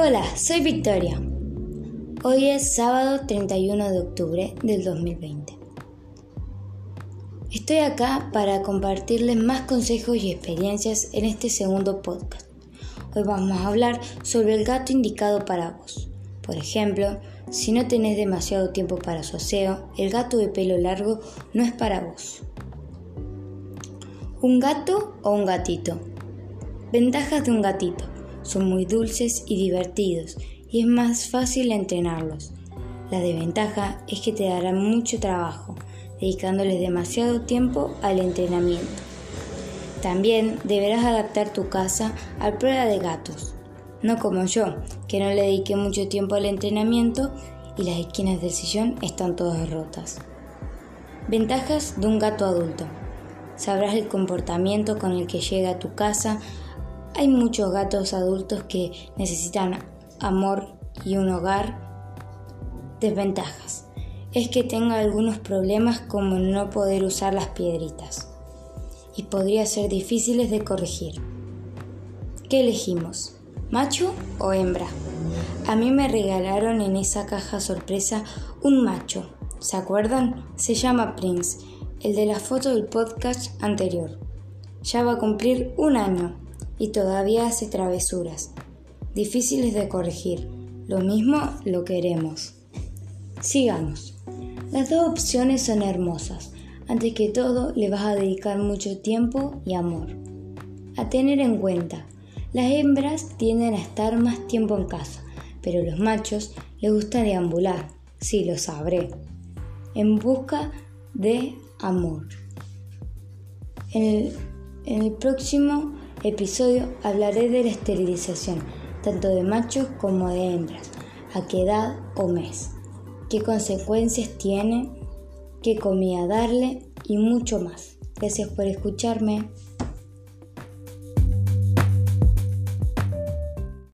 Hola, soy Victoria. Hoy es sábado 31 de octubre del 2020. Estoy acá para compartirles más consejos y experiencias en este segundo podcast. Hoy vamos a hablar sobre el gato indicado para vos. Por ejemplo, si no tenés demasiado tiempo para su aseo, el gato de pelo largo no es para vos. ¿Un gato o un gatito? Ventajas de un gatito. Son muy dulces y divertidos y es más fácil entrenarlos. La desventaja es que te darán mucho trabajo, dedicándoles demasiado tiempo al entrenamiento. También deberás adaptar tu casa a prueba de gatos, no como yo, que no le dediqué mucho tiempo al entrenamiento y las esquinas del sillón están todas rotas. Ventajas de un gato adulto. Sabrás el comportamiento con el que llega a tu casa hay muchos gatos adultos que necesitan amor y un hogar. Desventajas. Es que tenga algunos problemas como no poder usar las piedritas y podría ser difíciles de corregir. ¿Qué elegimos? ¿Macho o hembra? A mí me regalaron en esa caja sorpresa un macho. ¿Se acuerdan? Se llama Prince, el de la foto del podcast anterior. Ya va a cumplir un año y todavía hace travesuras, difíciles de corregir. Lo mismo lo queremos. Sigamos. Las dos opciones son hermosas. Antes que todo, le vas a dedicar mucho tiempo y amor. A tener en cuenta, las hembras tienden a estar más tiempo en casa, pero los machos les gusta deambular, sí lo sabré, en busca de amor. En el, en el próximo episodio hablaré de la esterilización, tanto de machos como de hembras, a qué edad o mes, qué consecuencias tiene, qué comida darle y mucho más. Gracias por escucharme.